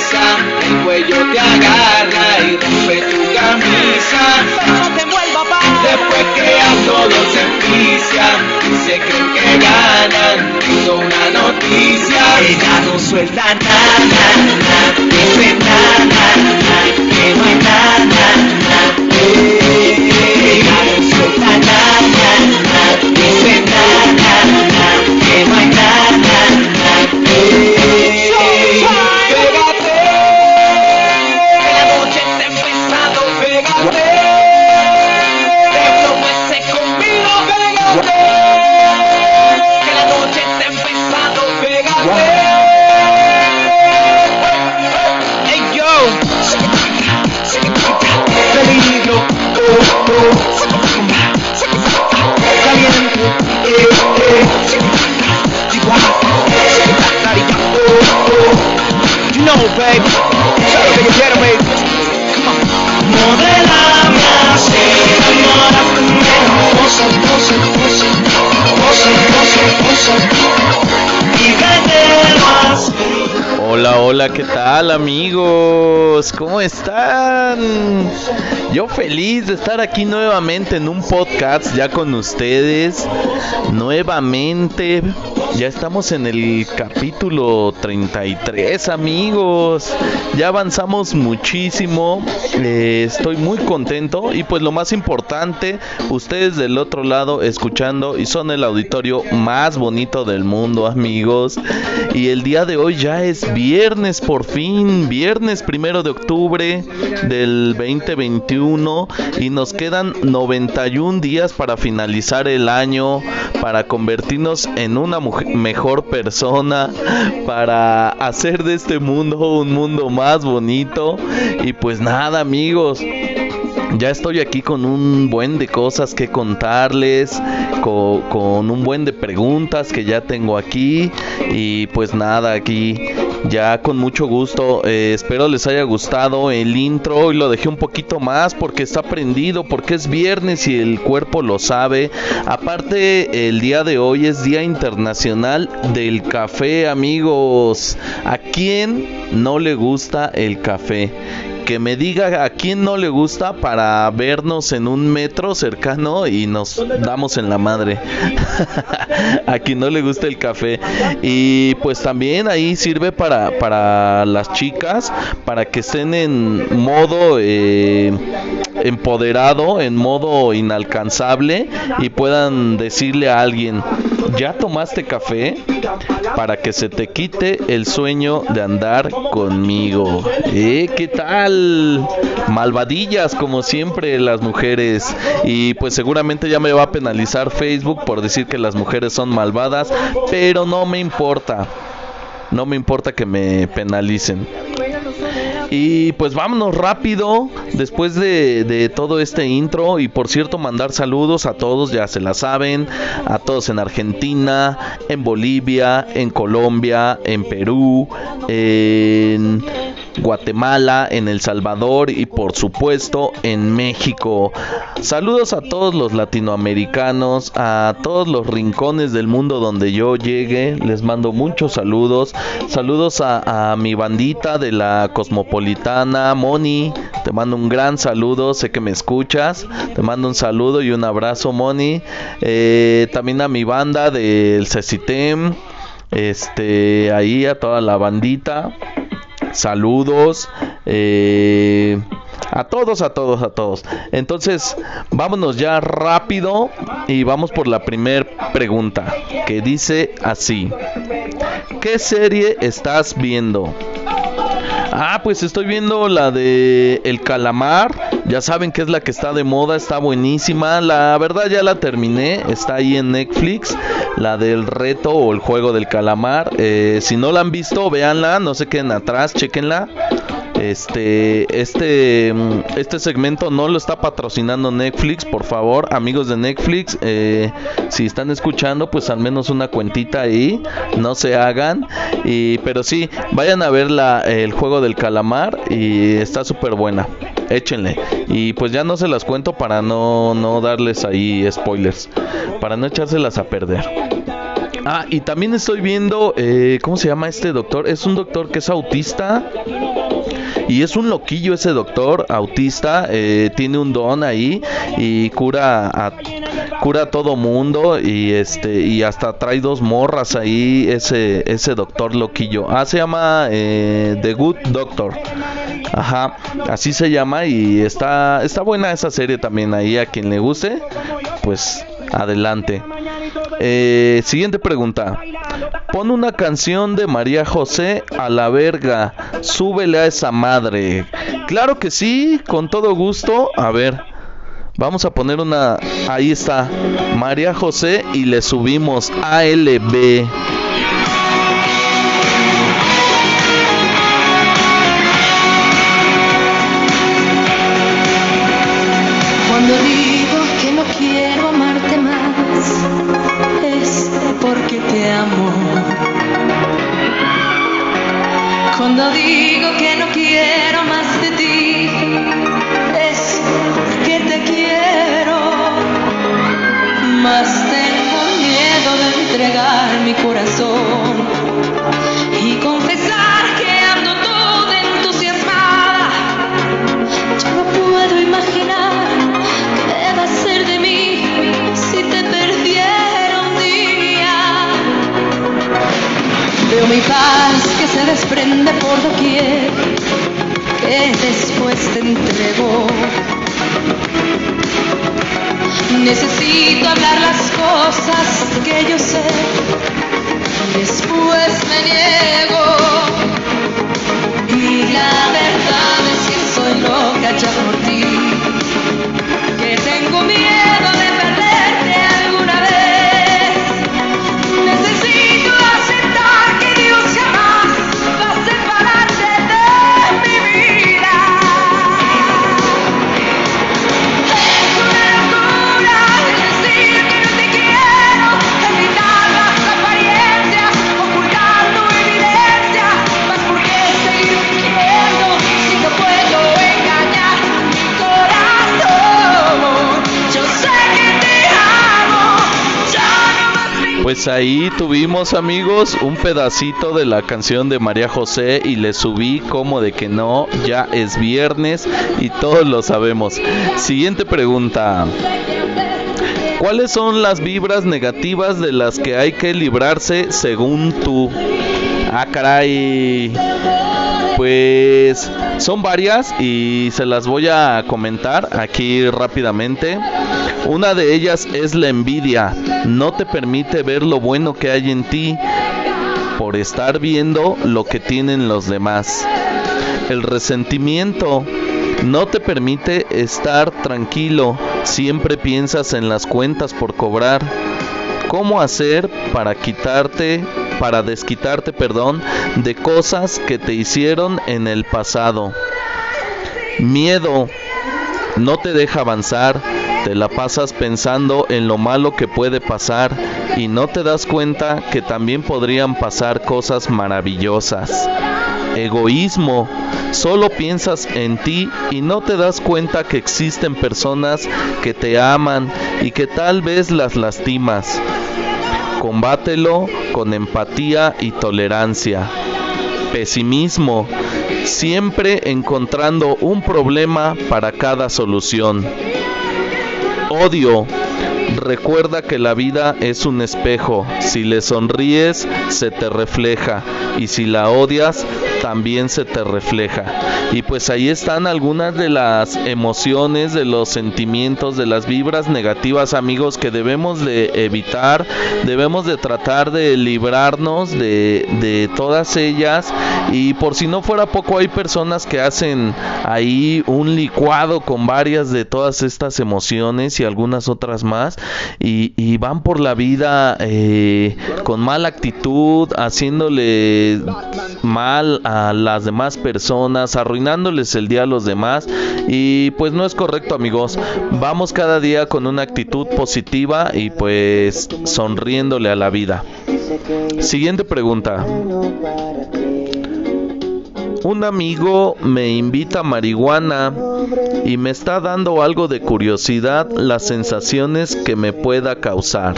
el cuello te agarra y rompe tu camisa. No te. Después que a todos se envicia y se creen que ganan, hizo una noticia. Ella no suelta nada, na, na, dice nada. Hola, ¿qué tal amigos? ¿Cómo están? Yo feliz de estar aquí nuevamente en un podcast ya con ustedes. Nuevamente, ya estamos en el capítulo 33 amigos. Ya avanzamos muchísimo. Eh, estoy muy contento y pues lo más importante, ustedes del otro lado escuchando y son el auditorio más bonito del mundo amigos. Y el día de hoy ya es viernes por fin, viernes primero de octubre del 2021 y nos quedan 91 días para finalizar el año, para convertirnos en una mejor persona, para hacer de este mundo un mundo más bonito. Y pues nada amigos ya estoy aquí con un buen de cosas que contarles, con, un buen de preguntas que ya tengo aquí. Y pues nada, aquí ya con mucho gusto. Eh, espero les haya gustado el intro y lo dejé un poquito más porque está prendido, porque es viernes y el cuerpo lo sabe. Aparte, el día de hoy es Día Internacional del Café, amigos. ¿A quién no le gusta el café? Que me diga a quién no le gusta para vernos en un metro cercano y nos damos en la madre. a quien no le gusta el café. Y pues también ahí sirve para, para las chicas, para que estén en modo eh, empoderado, en modo inalcanzable y puedan decirle a alguien, ¿ya tomaste café? Para que se te quite el sueño de andar conmigo. ¿Eh? ¿Qué tal? malvadillas como siempre las mujeres y pues seguramente ya me va a penalizar Facebook por decir que las mujeres son malvadas, pero no me importa. No me importa que me penalicen. Y pues vámonos rápido después de, de, todo este intro. Y por cierto, mandar saludos a todos, ya se la saben. A todos en Argentina, en Bolivia, en Colombia, en Perú, en Guatemala, en El Salvador y por supuesto en México. Saludos a todos los latinoamericanos, a todos los rincones del mundo donde yo llegue. Les mando muchos saludos. Saludos a, mi bandita de la Cosmopolitana, Moni. Te mando un gran saludo, sé que me escuchas. Te mando un saludo y un abrazo, Moni. Eh, también a mi banda del Cecitem. Este, ahí a toda la bandita saludos. Eh, a todos, a todos, a todos. Entonces, vámonos ya rápido y vamos por la primera pregunta que dice así. ¿Qué serie estás viendo? Ah, pues estoy viendo la de El Calamar. Ya saben que es la que está de moda, está buenísima. La verdad ya la terminé, está ahí en Netflix. La del reto o el juego del calamar. Eh, si no la han visto, véanla, no se queden atrás, chequenla. Este, este, mm, este segmento no lo está patrocinando Netflix, por favor, amigos de Netflix, eh, si están escuchando, pues al menos una cuentita ahí, no se hagan, y, pero sí, vayan a ver la, el juego del calamar y está súper buena, échenle, y pues ya no se las cuento para no, no darles ahí spoilers, para no echárselas a perder. Ah, y también estoy viendo, eh, ¿cómo se llama este doctor? Es un doctor que es autista. Y es un loquillo ese doctor autista, eh, tiene un don ahí y cura a, cura a todo mundo y este y hasta trae dos morras ahí ese ese doctor loquillo. Ah, se llama eh, The Good Doctor. Ajá, así se llama y está está buena esa serie también ahí a quien le guste, pues adelante. Eh, siguiente pregunta. Pon una canción de María José a la verga. Súbele a esa madre. Claro que sí, con todo gusto. A ver, vamos a poner una. Ahí está. María José y le subimos ALB. Veo mi paz que se desprende por doquier, que después te entrego. Necesito hablar las cosas que yo sé, después me niego. Y la verdad es que soy loca ya por ti, que tengo miedo de perderte Pues ahí tuvimos amigos un pedacito de la canción de María José y le subí como de que no, ya es viernes y todos lo sabemos. Siguiente pregunta. ¿Cuáles son las vibras negativas de las que hay que librarse según tú? Ah, caray. Pues son varias y se las voy a comentar aquí rápidamente. Una de ellas es la envidia. No te permite ver lo bueno que hay en ti por estar viendo lo que tienen los demás. El resentimiento no te permite estar tranquilo. Siempre piensas en las cuentas por cobrar. ¿Cómo hacer para quitarte, para desquitarte, perdón, de cosas que te hicieron en el pasado? Miedo no te deja avanzar, te la pasas pensando en lo malo que puede pasar y no te das cuenta que también podrían pasar cosas maravillosas. Egoísmo, solo piensas en ti y no te das cuenta que existen personas que te aman y que tal vez las lastimas. Combátelo con empatía y tolerancia. Pesimismo, siempre encontrando un problema para cada solución. Odio, recuerda que la vida es un espejo. Si le sonríes, se te refleja. Y si la odias, también se te refleja. Y pues ahí están algunas de las emociones, de los sentimientos, de las vibras negativas, amigos, que debemos de evitar. Debemos de tratar de librarnos de, de todas ellas. Y por si no fuera poco, hay personas que hacen ahí un licuado con varias de todas estas emociones y algunas otras más. Y, y van por la vida eh, con mala actitud, haciéndole mal a las demás personas, arruinándoles el día a los demás y pues no es correcto amigos. Vamos cada día con una actitud positiva y pues sonriéndole a la vida. Siguiente pregunta. Un amigo me invita a marihuana y me está dando algo de curiosidad las sensaciones que me pueda causar.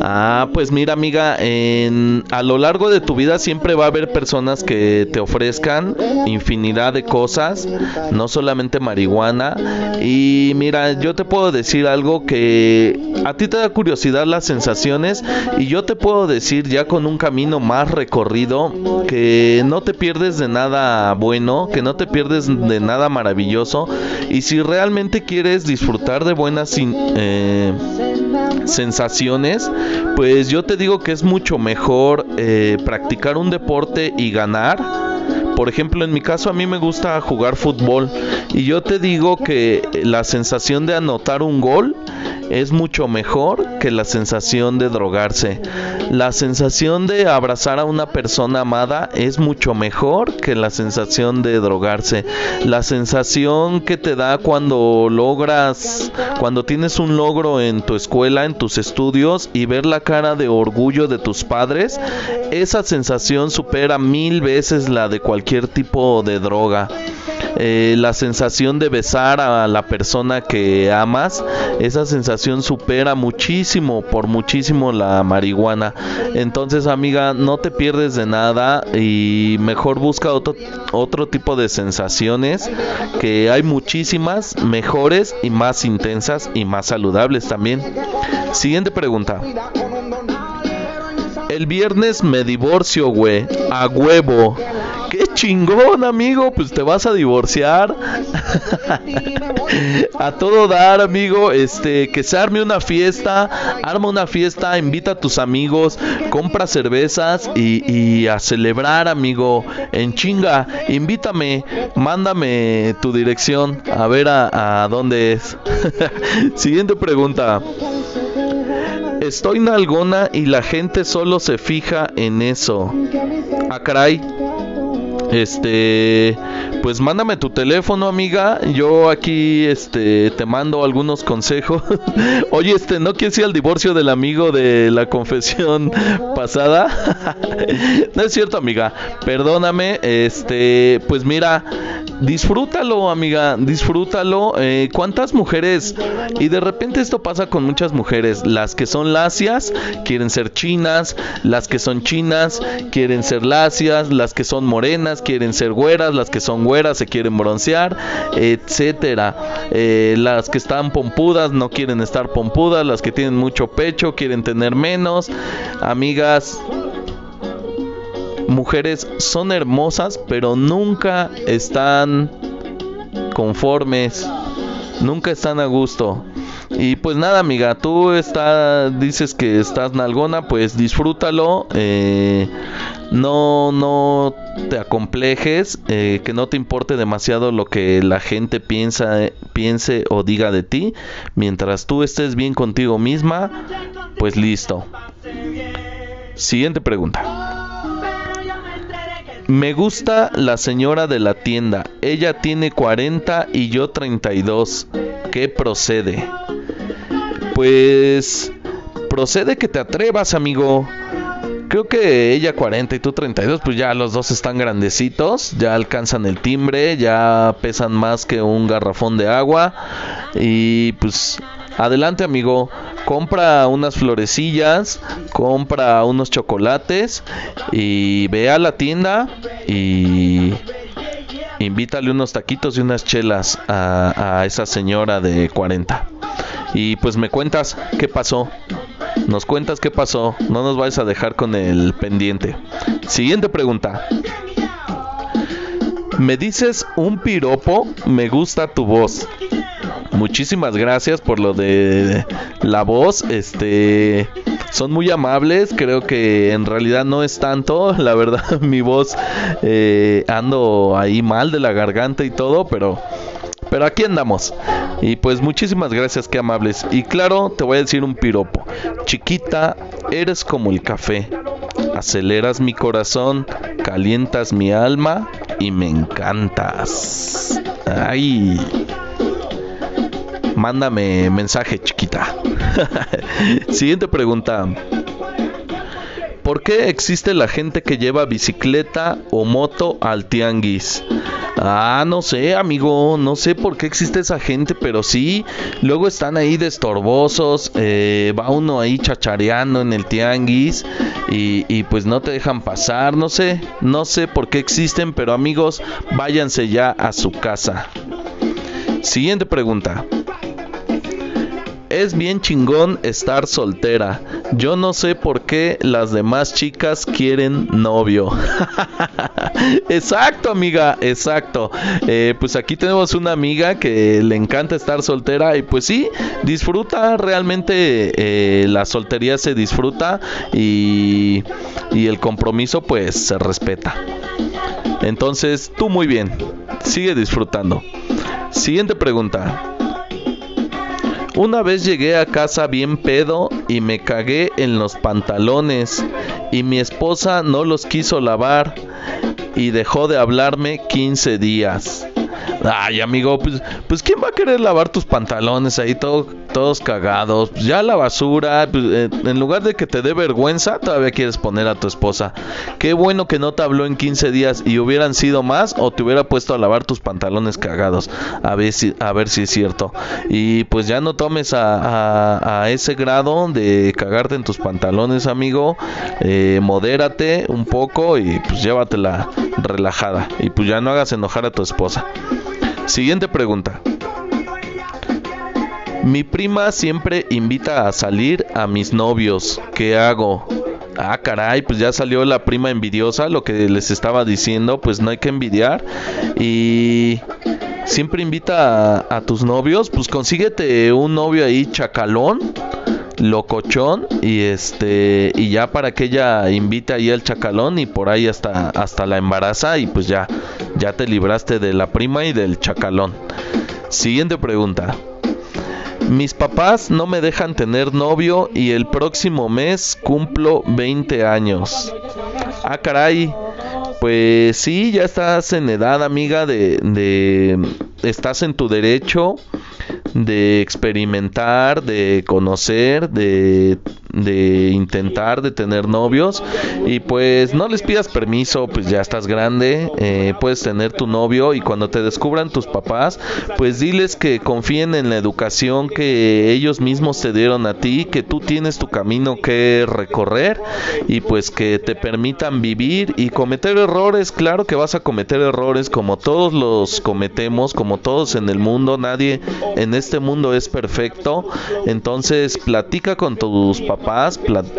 Ah, pues mira amiga, en, a lo largo de tu vida siempre va a haber personas que te ofrezcan infinidad de cosas, no solamente marihuana. Y mira, yo te puedo decir algo que a ti te da curiosidad las sensaciones y yo te puedo decir ya con un camino más recorrido que no te pierdes de nada bueno, que no te pierdes de nada maravilloso. Y si realmente quieres disfrutar de buenas eh, sensaciones, pues yo te digo que es mucho mejor eh, practicar un deporte y ganar. Por ejemplo, en mi caso a mí me gusta jugar fútbol. Y yo te digo que la sensación de anotar un gol es mucho mejor que la sensación de drogarse. La sensación de abrazar a una persona amada es mucho mejor que la sensación de drogarse. La sensación que te da cuando logras, cuando tienes un logro en tu escuela, en tus estudios y ver la cara de orgullo de tus padres, esa sensación supera mil veces la de cualquier tipo de droga. Eh, la sensación de besar a la persona que amas, esa sensación supera muchísimo, por muchísimo la marihuana. Entonces, amiga, no te pierdes de nada y mejor busca otro, otro tipo de sensaciones, que hay muchísimas mejores y más intensas y más saludables también. Siguiente pregunta. El viernes me divorcio, güey. A huevo. Qué chingón, amigo. Pues te vas a divorciar. a todo dar, amigo. Este, que se arme una fiesta. Arma una fiesta. Invita a tus amigos. Compra cervezas. Y, a celebrar, amigo. En chinga. Invítame. Mándame tu dirección. A ver a, dónde es. Siguiente pregunta. Estoy nalgona y la gente solo se fija en eso. Ah, caray. Este, pues mándame tu teléfono, amiga. Yo aquí este te mando algunos consejos. Oye, este, ¿no quieres ir al divorcio del amigo de la confesión pasada? no es cierto, amiga. Perdóname. Este, pues mira, disfrútalo, amiga, disfrútalo. Eh, ¿Cuántas mujeres? Y de repente esto pasa con muchas mujeres. Las que son lacias quieren ser chinas, las que son chinas quieren ser lacias, las que son morenas quieren ser güeras, las que son güeras se quieren broncear, etcétera. Eh, las que están pompudas no quieren estar pompudas, las que tienen mucho pecho quieren tener menos. Amigas, mujeres son hermosas, pero nunca están conformes, nunca están a gusto. Y pues nada, amiga, tú está, dices que estás nalgona, pues disfrútalo. Eh, no, no te acomplejes, eh, que no te importe demasiado lo que la gente piensa, piense o diga de ti. Mientras tú estés bien contigo misma, pues listo. Siguiente pregunta. Me gusta la señora de la tienda. Ella tiene 40 y yo 32. ¿Qué procede? Pues procede que te atrevas, amigo. Creo que ella 40 y tú 32, pues ya los dos están grandecitos, ya alcanzan el timbre, ya pesan más que un garrafón de agua. Y pues adelante, amigo compra unas florecillas, compra unos chocolates y ve a la tienda y invítale unos taquitos y unas chelas a, a esa señora de 40. Y pues me cuentas qué pasó. Nos cuentas qué pasó. No nos vayas a dejar con el pendiente. Siguiente pregunta. Me dices un piropo, me gusta tu voz muchísimas gracias por lo de la voz. Este son muy amables. Creo que en realidad no es tanto. La verdad, mi voz eh, ando ahí mal de la garganta y todo, pero pero aquí andamos. Y pues muchísimas gracias, qué amables. Y claro, te voy a decir un piropo. Chiquita, eres como el café. Aceleras mi corazón, calientas mi alma y me encantas. Ay mándame mensaje, chiquita. Siguiente pregunta. ¿Por qué existe la gente que lleva bicicleta o moto al tianguis? Ah, no sé, amigo, no sé por qué existe esa gente, pero sí, luego están ahí de estorbosos, eh, va uno ahí chachareando en el tianguis y, y pues no te dejan pasar, no sé, no sé por qué existen, pero amigos, váyanse ya a su casa. Siguiente pregunta. Es bien chingón estar soltera. Yo no sé por qué las demás chicas quieren novio. exacto, amiga, exacto. Eh, pues aquí tenemos una amiga que le encanta estar soltera y pues sí, disfruta realmente eh, la soltería se disfruta y, y el compromiso pues se respeta. Entonces, tú muy bien, sigue disfrutando. Siguiente pregunta. Una vez llegué a casa bien pedo y me cagué en los pantalones y mi esposa no los quiso lavar y dejó de hablarme 15 días. Ay, amigo, pues, pues ¿quién va a querer lavar tus pantalones ahí todo, todos cagados? Pues ya la basura, pues, eh, en lugar de que te dé vergüenza, todavía quieres poner a tu esposa. Qué bueno que no te habló en 15 días y hubieran sido más o te hubiera puesto a lavar tus pantalones cagados. A ver si, a ver si es cierto. Y pues ya no tomes a, a, ese grado de cagarte en tus pantalones, amigo. Eh, modérate un poco y pues llévatela relajada. Y pues ya no hagas enojar a tu esposa. Siguiente pregunta. Mi prima siempre invita a salir a mis novios. ¿Qué hago? Ah, caray, pues ya salió la prima envidiosa, lo que les estaba diciendo, pues no hay que envidiar. Y siempre invita a, a tus novios, pues consíguete un novio ahí chacalón locochón y este y ya para que ella invite ahí al chacalón y por ahí hasta hasta la embaraza y pues ya ya te libraste de la prima y del chacalón. Siguiente pregunta. Mis papás no me dejan tener novio y el próximo mes cumplo 20 años. Ah, caray. Pues sí, ya estás en edad, amiga, de, de estás en tu derecho de experimentar, de conocer, de, de, intentar, de tener novios. Y pues no les pidas permiso, pues ya estás grande, eh, puedes tener tu novio y cuando te descubran tus papás, pues diles que confíen en la educación que ellos mismos te dieron a ti, que tú tienes tu camino que recorrer y pues que te permitan vivir y cometer errores. Claro que vas a cometer errores como todos los cometemos, como todos en el mundo, nadie en este mundo es perfecto. Entonces platica con tus papás,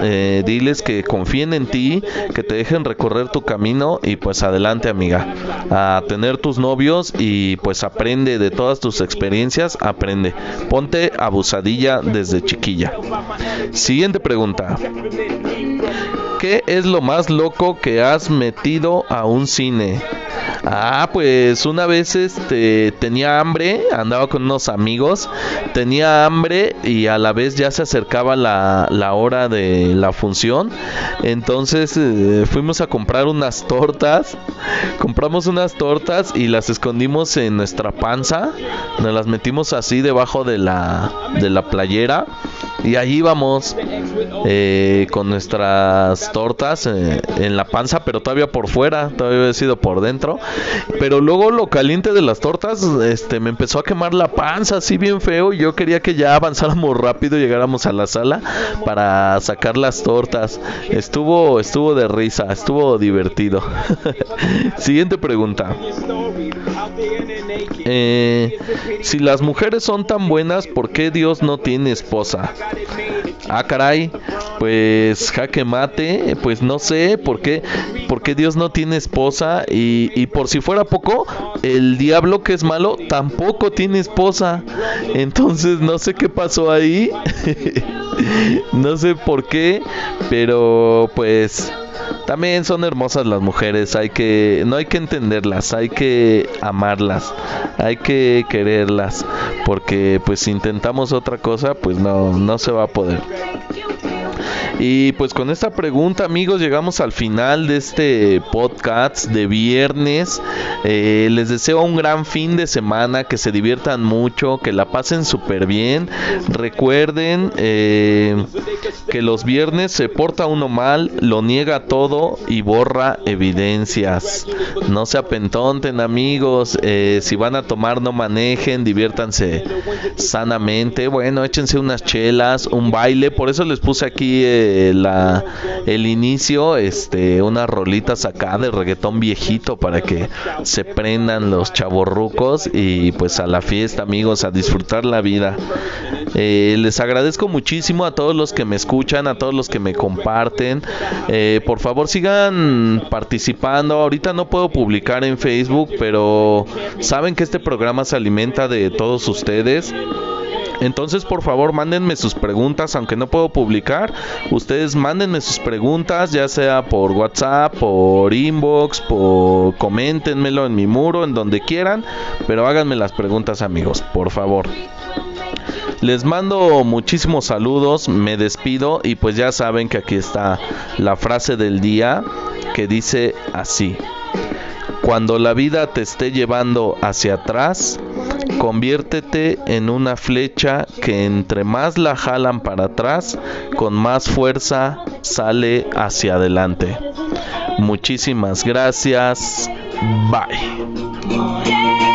eh, diles que confíen en ti, que te dejen recorrer tu camino y pues adelante amiga, a tener tus novios y pues aprende de todas tus experiencias, aprende. Ponte abusadilla desde chiquilla. Siguiente pregunta. ¿Qué es lo más loco que has metido a un cine? Ah, pues una vez este tenía hambre, andaba con unos amigos, tenía hambre y a la vez ya se acercaba la, hora de la función. Entonces eh, fuimos a comprar unas tortas, compramos unas tortas y las escondimos en nuestra panza, nos las metimos así debajo de la, de la playera y ahí íbamos eh, con nuestras tortas eh, en la panza, pero todavía por fuera, todavía había sido por dentro. Pero luego lo caliente de las tortas, este, me empezó a quemar la panza así bien feo. Y yo quería que ya avanzáramos rápido, llegáramos a la sala para sacar las tortas. Estuvo, estuvo de risa, estuvo divertido. Siguiente pregunta. Eh, si las mujeres son tan buenas, ¿por qué Dios no tiene esposa? Ah, caray, pues jaque mate, pues no sé por qué, por qué Dios no tiene esposa y, y por si fuera poco, el diablo que es malo tampoco tiene esposa. Entonces no sé qué pasó ahí, no sé por qué, pero pues también son hermosas las mujeres, hay que no hay que entenderlas, hay que amarlas, hay que quererlas, porque pues si intentamos otra cosa, pues no no se va a poder. Y pues con esta pregunta, amigos, llegamos al final de este podcast de viernes. Eh, les deseo un gran fin de semana, que se diviertan mucho, que la pasen súper bien. Recuerden eh, que los viernes se porta uno mal, lo niega todo y borra evidencias. No se apentonten, amigos. Eh, si van a tomar, no manejen, diviértanse sanamente. Bueno, échense unas chelas, un baile. Por eso les puse aquí eh, el inicio, este, unas rolitas acá de reggaetón viejito para que se prendan los chavorrucos y pues a la fiesta, amigos, a disfrutar la vida. Eh, les agradezco muchísimo a todos los que me escuchan, a todos los que me comparten. Eh, por favor, sigan participando. Ahorita no puedo publicar en Facebook, pero saben que este programa se alimenta de todos ustedes. Entonces, por favor, mándenme sus preguntas, aunque no puedo publicar. Ustedes mándenme sus preguntas, ya sea por WhatsApp, por inbox, por coméntenmelo en mi muro, en donde quieran, pero háganme las preguntas, amigos, por favor. Les mando muchísimos saludos, me despido y pues ya saben que aquí está la frase del día que dice así. Cuando la vida te esté llevando hacia atrás, conviértete en una flecha que entre más la jalan para atrás, con más fuerza sale hacia adelante. Muchísimas gracias. Bye.